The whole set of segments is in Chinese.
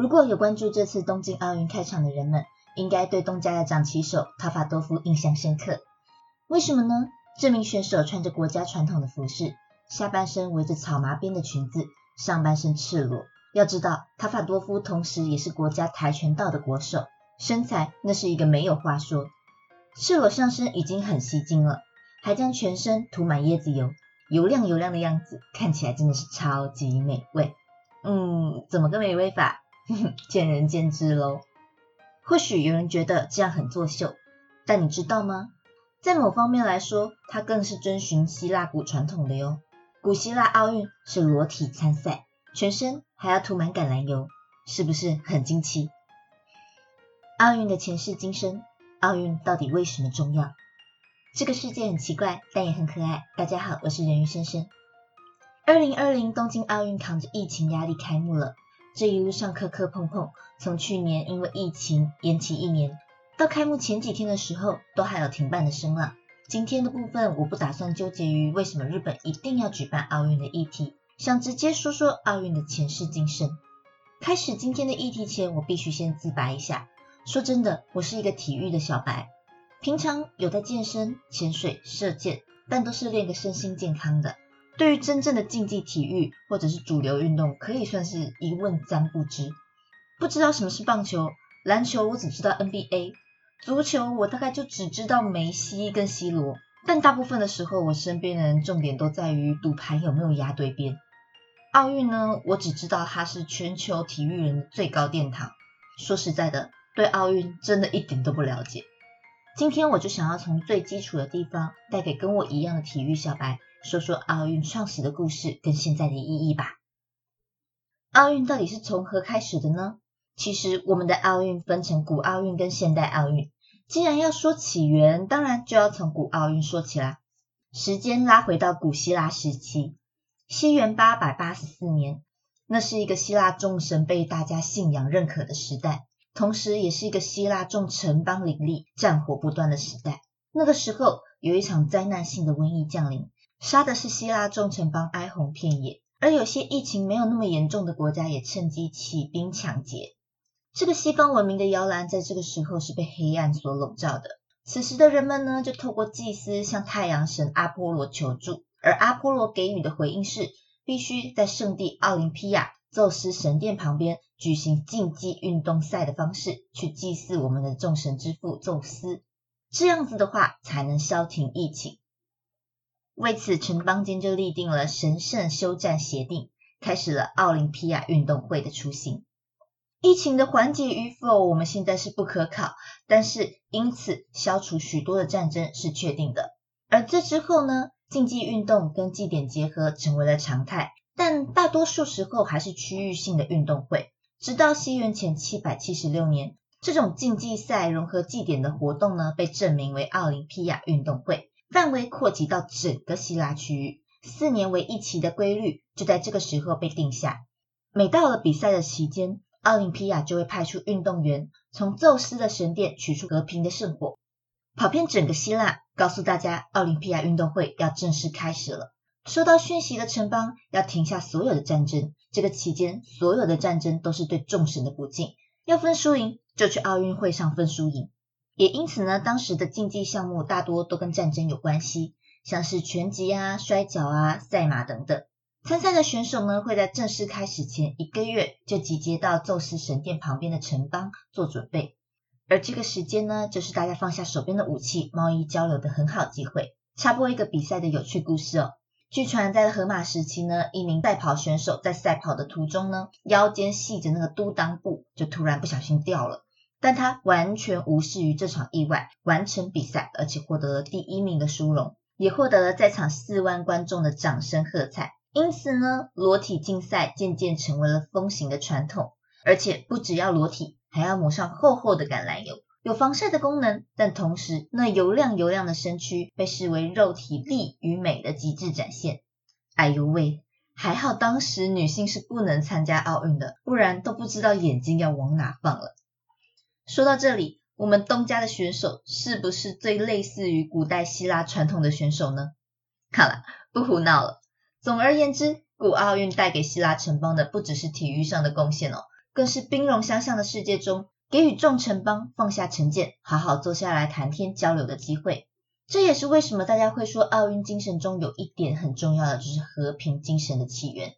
如果有关注这次东京奥运开场的人们，应该对东家的掌旗手塔法多夫印象深刻。为什么呢？这名选手穿着国家传统的服饰，下半身围着草麻边的裙子，上半身赤裸。要知道，塔法多夫同时也是国家跆拳道的国手，身材那是一个没有话说。赤裸上身已经很吸睛了，还将全身涂满椰子油，油亮油亮的样子，看起来真的是超级美味。嗯，怎么个美味法？见仁见智喽。或许有人觉得这样很作秀，但你知道吗？在某方面来说，它更是遵循希腊古传统的哟。古希腊奥运是裸体参赛，全身还要涂满橄榄油，是不是很惊奇？奥运的前世今生。奥运到底为什么重要？这个世界很奇怪，但也很可爱。大家好，我是人鱼先生。二零二零东京奥运扛着疫情压力开幕了，这一路上磕磕碰碰，从去年因为疫情延期一年，到开幕前几天的时候，都还有停办的声浪。今天的部分，我不打算纠结于为什么日本一定要举办奥运的议题，想直接说说奥运的前世今生。开始今天的议题前，我必须先自白一下。说真的，我是一个体育的小白，平常有在健身、潜水、射箭，但都是练个身心健康的。对于真正的竞技体育或者是主流运动，可以算是一问三不知。不知道什么是棒球、篮球，我只知道 NBA；足球我大概就只知道梅西跟 C 罗。但大部分的时候，我身边的人重点都在于赌牌有没有压对边。奥运呢，我只知道它是全球体育人的最高殿堂。说实在的。对奥运真的一点都不了解，今天我就想要从最基础的地方，带给跟我一样的体育小白，说说奥运创始的故事跟现在的意义吧。奥运到底是从何开始的呢？其实我们的奥运分成古奥运跟现代奥运。既然要说起源，当然就要从古奥运说起啦。时间拉回到古希腊时期，西元八百八十四年，那是一个希腊众神被大家信仰认可的时代。同时，也是一个希腊众城邦林立、战火不断的时代。那个时候，有一场灾难性的瘟疫降临，杀的是希腊众城邦哀鸿遍野。而有些疫情没有那么严重的国家，也趁机起兵抢劫。这个西方文明的摇篮，在这个时候是被黑暗所笼罩的。此时的人们呢，就透过祭司向太阳神阿波罗求助，而阿波罗给予的回应是，必须在圣地奥林匹亚。宙斯神殿旁边举行竞技运动赛的方式去祭祀我们的众神之父宙斯，这样子的话才能消停疫情。为此，城邦间就立定了神圣休战协定，开始了奥林匹亚运动会的雏形。疫情的缓解与否，我们现在是不可考，但是因此消除许多的战争是确定的。而这之后呢，竞技运动跟祭典结合成为了常态。但大多数时候还是区域性的运动会，直到西元前七百七十六年，这种竞技赛融合祭典的活动呢，被证明为奥林匹亚运动会，范围扩及到整个希腊区域。四年为一期的规律就在这个时候被定下。每到了比赛的期间，奥林匹亚就会派出运动员，从宙斯的神殿取出和平的圣火，跑遍整个希腊，告诉大家奥林匹亚运动会要正式开始了。收到讯息的城邦要停下所有的战争，这个期间所有的战争都是对众神的不敬。要分输赢，就去奥运会上分输赢。也因此呢，当时的竞技项目大多都跟战争有关系，像是拳击啊、摔跤啊、赛马等等。参赛的选手呢，会在正式开始前一个月就集结到宙斯神殿旁边的城邦做准备，而这个时间呢，就是大家放下手边的武器、贸易交流的很好机会。插播一个比赛的有趣故事哦。据传，在荷马时期呢，一名赛跑选手在赛跑的途中呢，腰间系着那个督裆布，就突然不小心掉了。但他完全无视于这场意外，完成比赛，而且获得了第一名的殊荣，也获得了在场四万观众的掌声喝彩。因此呢，裸体竞赛渐渐成为了风行的传统，而且不只要裸体，还要抹上厚厚的橄榄油。有防晒的功能，但同时那油亮油亮的身躯被视为肉体力与美的极致展现。哎呦喂，还好当时女性是不能参加奥运的，不然都不知道眼睛要往哪放了。说到这里，我们东家的选手是不是最类似于古代希腊传统的选手呢？好了，不胡闹了。总而言之，古奥运带给希腊城邦的不只是体育上的贡献哦。更是兵戎相向的世界中，给予众城邦放下成见，好好坐下来谈天交流的机会。这也是为什么大家会说奥运精神中有一点很重要的，就是和平精神的起源。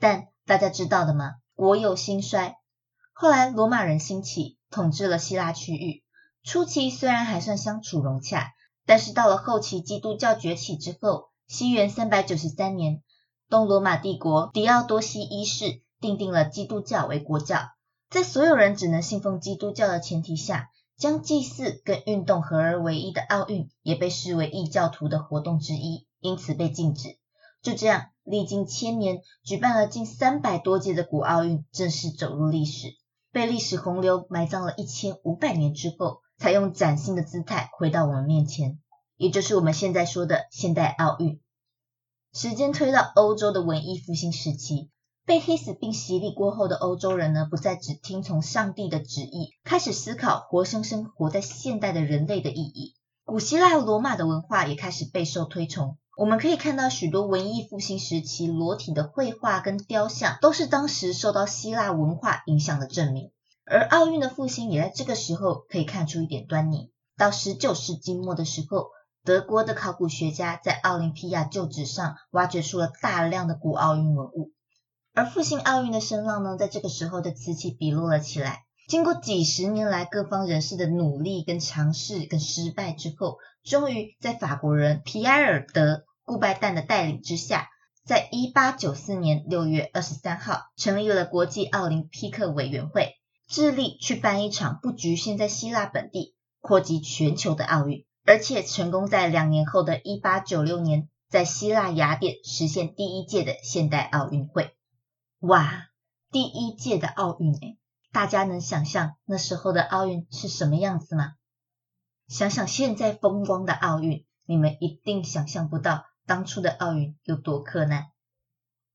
但大家知道的吗？国有兴衰，后来罗马人兴起，统治了希腊区域。初期虽然还算相处融洽，但是到了后期基督教崛起之后，西元三百九十三年，东罗马帝国狄奥多西一世订定了基督教为国教，在所有人只能信奉基督教的前提下，将祭祀跟运动合而为一的奥运也被视为异教徒的活动之一，因此被禁止。就这样，历经千年，举办了近三百多届的古奥运正式走入历史，被历史洪流埋葬了一千五百年之后。才用崭新的姿态回到我们面前，也就是我们现在说的现代奥运。时间推到欧洲的文艺复兴时期，被黑死病洗礼过后的欧洲人呢，不再只听从上帝的旨意，开始思考活生生活在现代的人类的意义。古希腊、罗马的文化也开始备受推崇。我们可以看到许多文艺复兴时期裸体的绘画跟雕像，都是当时受到希腊文化影响的证明。而奥运的复兴也在这个时候可以看出一点端倪。到十九世纪末的时候，德国的考古学家在奥林匹亚旧址上挖掘出了大量的古奥运文物。而复兴奥运的声浪呢，在这个时候的此起彼落了起来。经过几十年来各方人士的努力跟尝试跟失败之后，终于在法国人皮埃尔德顾拜旦的带领之下，在一八九四年六月二十三号，成立了国际奥林匹克委员会。致力去办一场不局限在希腊本地、扩及全球的奥运，而且成功在两年后的一八九六年，在希腊雅典实现第一届的现代奥运会。哇，第一届的奥运诶，大家能想象那时候的奥运是什么样子吗？想想现在风光的奥运，你们一定想象不到当初的奥运有多困难。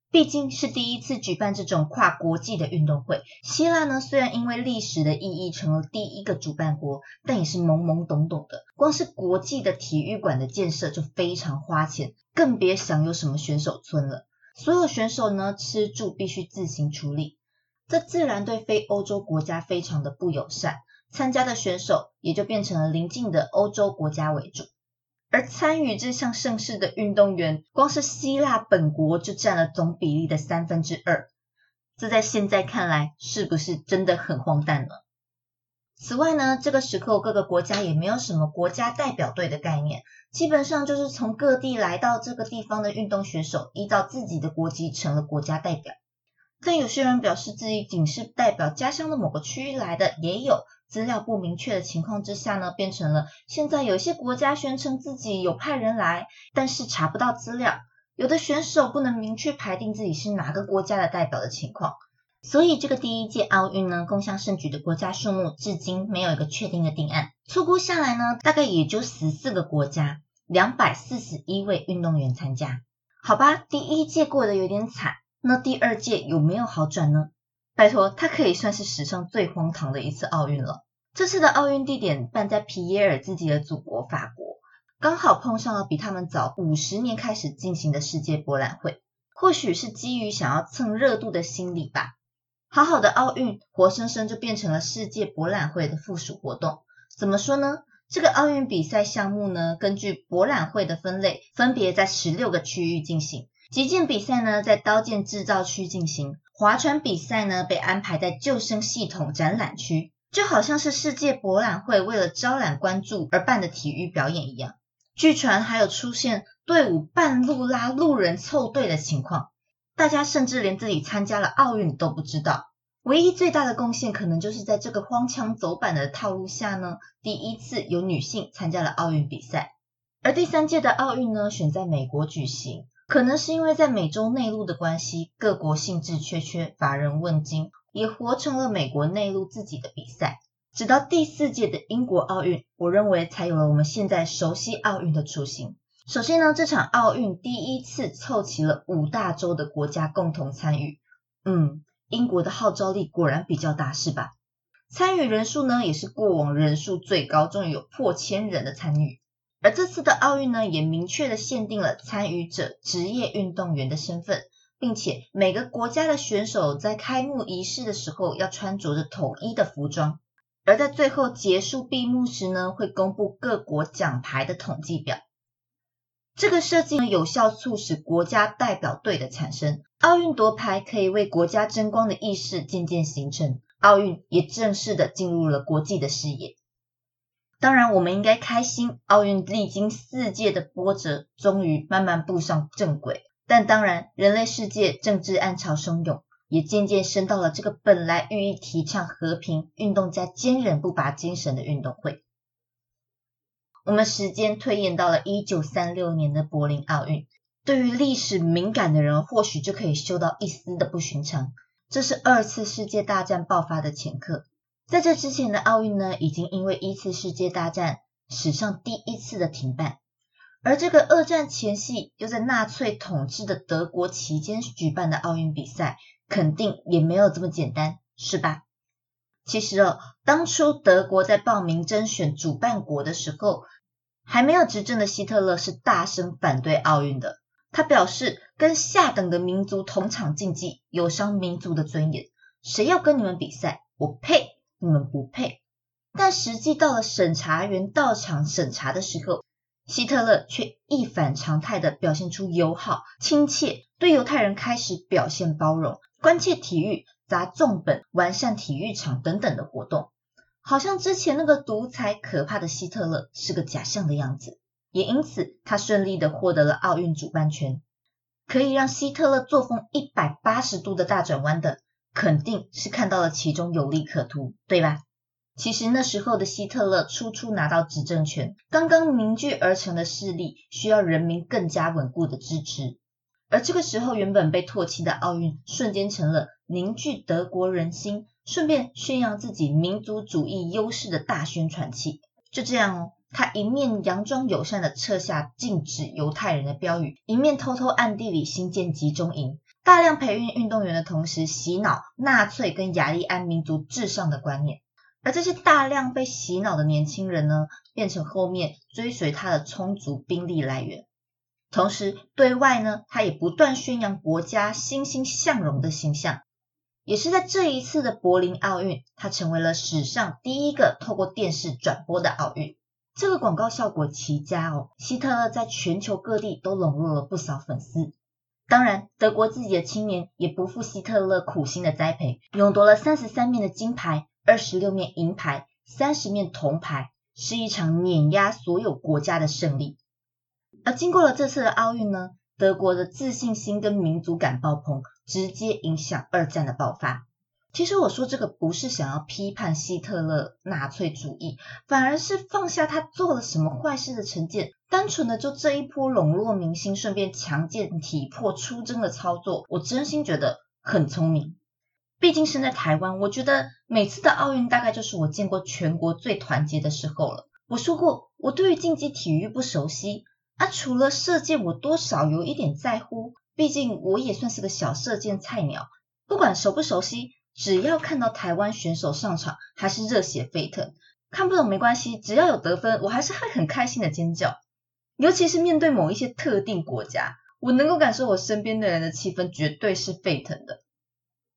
毕竟是第一次举办这种跨国际的运动会，希腊呢虽然因为历史的意义成了第一个主办国，但也是懵懵懂懂的。光是国际的体育馆的建设就非常花钱，更别想有什么选手村了。所有选手呢吃住必须自行处理，这自然对非欧洲国家非常的不友善，参加的选手也就变成了邻近的欧洲国家为主。而参与这项盛事的运动员，光是希腊本国就占了总比例的三分之二。这在现在看来，是不是真的很荒诞呢？此外呢，这个时候各个国家也没有什么国家代表队的概念，基本上就是从各地来到这个地方的运动选手，依照自己的国籍成了国家代表。但有些人表示自己仅是代表家乡的某个区域来的，也有。资料不明确的情况之下呢，变成了现在有些国家宣称自己有派人来，但是查不到资料，有的选手不能明确排定自己是哪个国家的代表的情况。所以这个第一届奥运呢，共襄盛举的国家数目至今没有一个确定的定案。粗估下来呢，大概也就十四个国家，两百四十一位运动员参加。好吧，第一届过得有点惨，那第二届有没有好转呢？拜托，它可以算是史上最荒唐的一次奥运了。这次的奥运地点办在皮耶尔自己的祖国法国，刚好碰上了比他们早五十年开始进行的世界博览会。或许是基于想要蹭热度的心理吧，好好的奥运活生生就变成了世界博览会的附属活动。怎么说呢？这个奥运比赛项目呢，根据博览会的分类，分别在十六个区域进行。击剑比赛呢，在刀剑制造区进行。划船比赛呢，被安排在救生系统展览区，就好像是世界博览会为了招揽关注而办的体育表演一样。据传还有出现队伍半路拉路人凑队的情况，大家甚至连自己参加了奥运都不知道。唯一最大的贡献，可能就是在这个荒腔走板的套路下呢，第一次有女性参加了奥运比赛。而第三届的奥运呢，选在美国举行。可能是因为在美洲内陆的关系，各国兴致缺缺，乏人问津，也活成了美国内陆自己的比赛。直到第四届的英国奥运，我认为才有了我们现在熟悉奥运的雏形。首先呢，这场奥运第一次凑齐了五大洲的国家共同参与。嗯，英国的号召力果然比较大，是吧？参与人数呢，也是过往人数最高，终于有破千人的参与。而这次的奥运呢，也明确的限定了参与者职业运动员的身份，并且每个国家的选手在开幕仪式的时候要穿着着统一的服装，而在最后结束闭幕时呢，会公布各国奖牌的统计表。这个设计呢，有效促使国家代表队的产生，奥运夺牌可以为国家争光的意识渐渐形成，奥运也正式的进入了国际的视野。当然，我们应该开心，奥运历经四届的波折，终于慢慢步上正轨。但当然，人类世界政治暗潮汹涌，也渐渐升到了这个本来寓意提倡和平、运动家坚韧不拔精神的运动会。我们时间推演到了一九三六年的柏林奥运，对于历史敏感的人，或许就可以嗅到一丝的不寻常。这是二次世界大战爆发的前刻。在这之前的奥运呢，已经因为一次世界大战史上第一次的停办，而这个二战前夕又在纳粹统治的德国期间举办的奥运比赛，肯定也没有这么简单，是吧？其实哦，当初德国在报名甄选主办国的时候，还没有执政的希特勒是大声反对奥运的，他表示跟下等的民族同场竞技有伤民族的尊严，谁要跟你们比赛，我呸！你们不配，但实际到了审查员到场审查的时候，希特勒却一反常态的表现出友好、亲切，对犹太人开始表现包容，关切体育、砸重本、完善体育场等等的活动，好像之前那个独裁可怕的希特勒是个假象的样子。也因此，他顺利的获得了奥运主办权，可以让希特勒作风一百八十度的大转弯的。肯定是看到了其中有利可图，对吧？其实那时候的希特勒初初拿到执政权，刚刚凝聚而成的势力需要人民更加稳固的支持，而这个时候原本被唾弃的奥运，瞬间成了凝聚德国人心，顺便宣扬自己民族主义优势的大宣传器。就这样哦，他一面佯装友善的撤下禁止犹太人的标语，一面偷偷暗地里新建集中营。大量培育运动员的同时，洗脑纳粹跟雅利安民族至上的观念，而这些大量被洗脑的年轻人呢，变成后面追随他的充足兵力来源。同时，对外呢，他也不断宣扬国家欣欣向荣的形象。也是在这一次的柏林奥运，他成为了史上第一个透过电视转播的奥运。这个广告效果奇佳哦，希特勒在全球各地都笼络了不少粉丝。当然，德国自己的青年也不负希特勒苦心的栽培，勇夺了三十三面的金牌、二十六面银牌、三十面铜牌，是一场碾压所有国家的胜利。而经过了这次的奥运呢，德国的自信心跟民族感爆棚，直接影响二战的爆发。其实我说这个不是想要批判希特勒纳粹主义，反而是放下他做了什么坏事的成见。单纯的就这一波笼络明星，顺便强健体魄出征的操作，我真心觉得很聪明。毕竟身在台湾，我觉得每次的奥运大概就是我见过全国最团结的时候了。我说过，我对于竞技体育不熟悉啊，除了射箭，我多少有一点在乎。毕竟我也算是个小射箭菜鸟，不管熟不熟悉，只要看到台湾选手上场，还是热血沸腾。看不懂没关系，只要有得分，我还是会很开心的尖叫。尤其是面对某一些特定国家，我能够感受我身边的人的气氛绝对是沸腾的。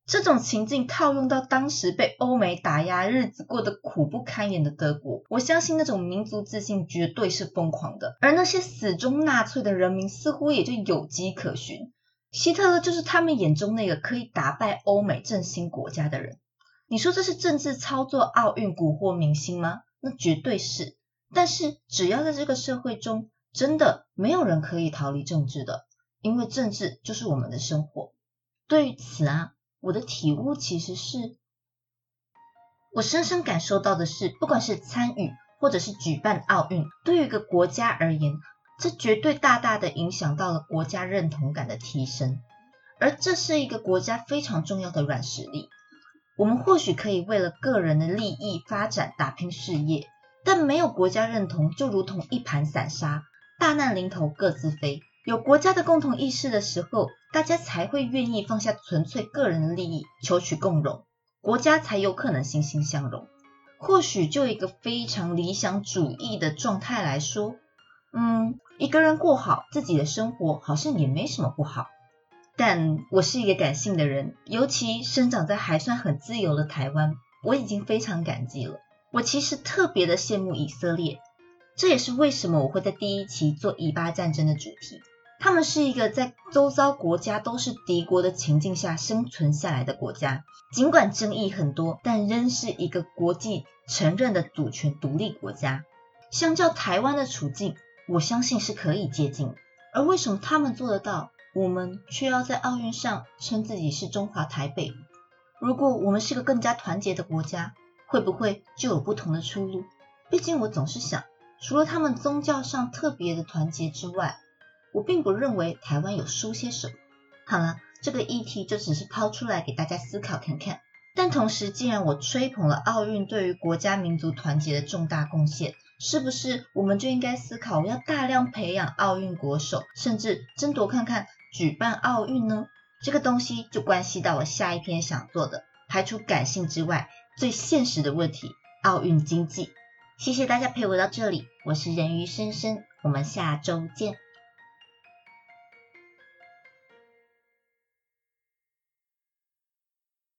这种情境套用到当时被欧美打压、日子过得苦不堪言的德国，我相信那种民族自信绝对是疯狂的。而那些死忠纳粹的人民似乎也就有迹可循。希特勒就是他们眼中那个可以打败欧美振兴国家的人。你说这是政治操作、奥运蛊惑民心吗？那绝对是。但是只要在这个社会中，真的没有人可以逃离政治的，因为政治就是我们的生活。对于此啊，我的体悟其实是，我深深感受到的是，不管是参与或者是举办奥运，对于一个国家而言，这绝对大大的影响到了国家认同感的提升，而这是一个国家非常重要的软实力。我们或许可以为了个人的利益发展打拼事业，但没有国家认同，就如同一盘散沙。大难临头各自飞，有国家的共同意识的时候，大家才会愿意放下纯粹个人的利益，求取共荣，国家才有可能欣欣向荣。或许就一个非常理想主义的状态来说，嗯，一个人过好自己的生活，好像也没什么不好。但我是一个感性的人，尤其生长在还算很自由的台湾，我已经非常感激了。我其实特别的羡慕以色列，这也是为什么我会在第一期做以巴战争的主题。他们是一个在周遭国家都是敌国的情境下生存下来的国家，尽管争议很多，但仍是一个国际承认的主权独立国家。相较台湾的处境，我相信是可以接近。而为什么他们做得到，我们却要在奥运上称自己是中华台北？如果我们是个更加团结的国家，会不会就有不同的出路？毕竟我总是想，除了他们宗教上特别的团结之外，我并不认为台湾有输些什么。好了，这个议题就只是抛出来给大家思考看看。但同时，既然我吹捧了奥运对于国家民族团结的重大贡献，是不是我们就应该思考要大量培养奥运国手，甚至争夺看看举办奥运呢？这个东西就关系到我下一篇想做的，排除感性之外。最现实的问题，奥运经济。谢谢大家陪我到这里，我是人鱼深深，我们下周见。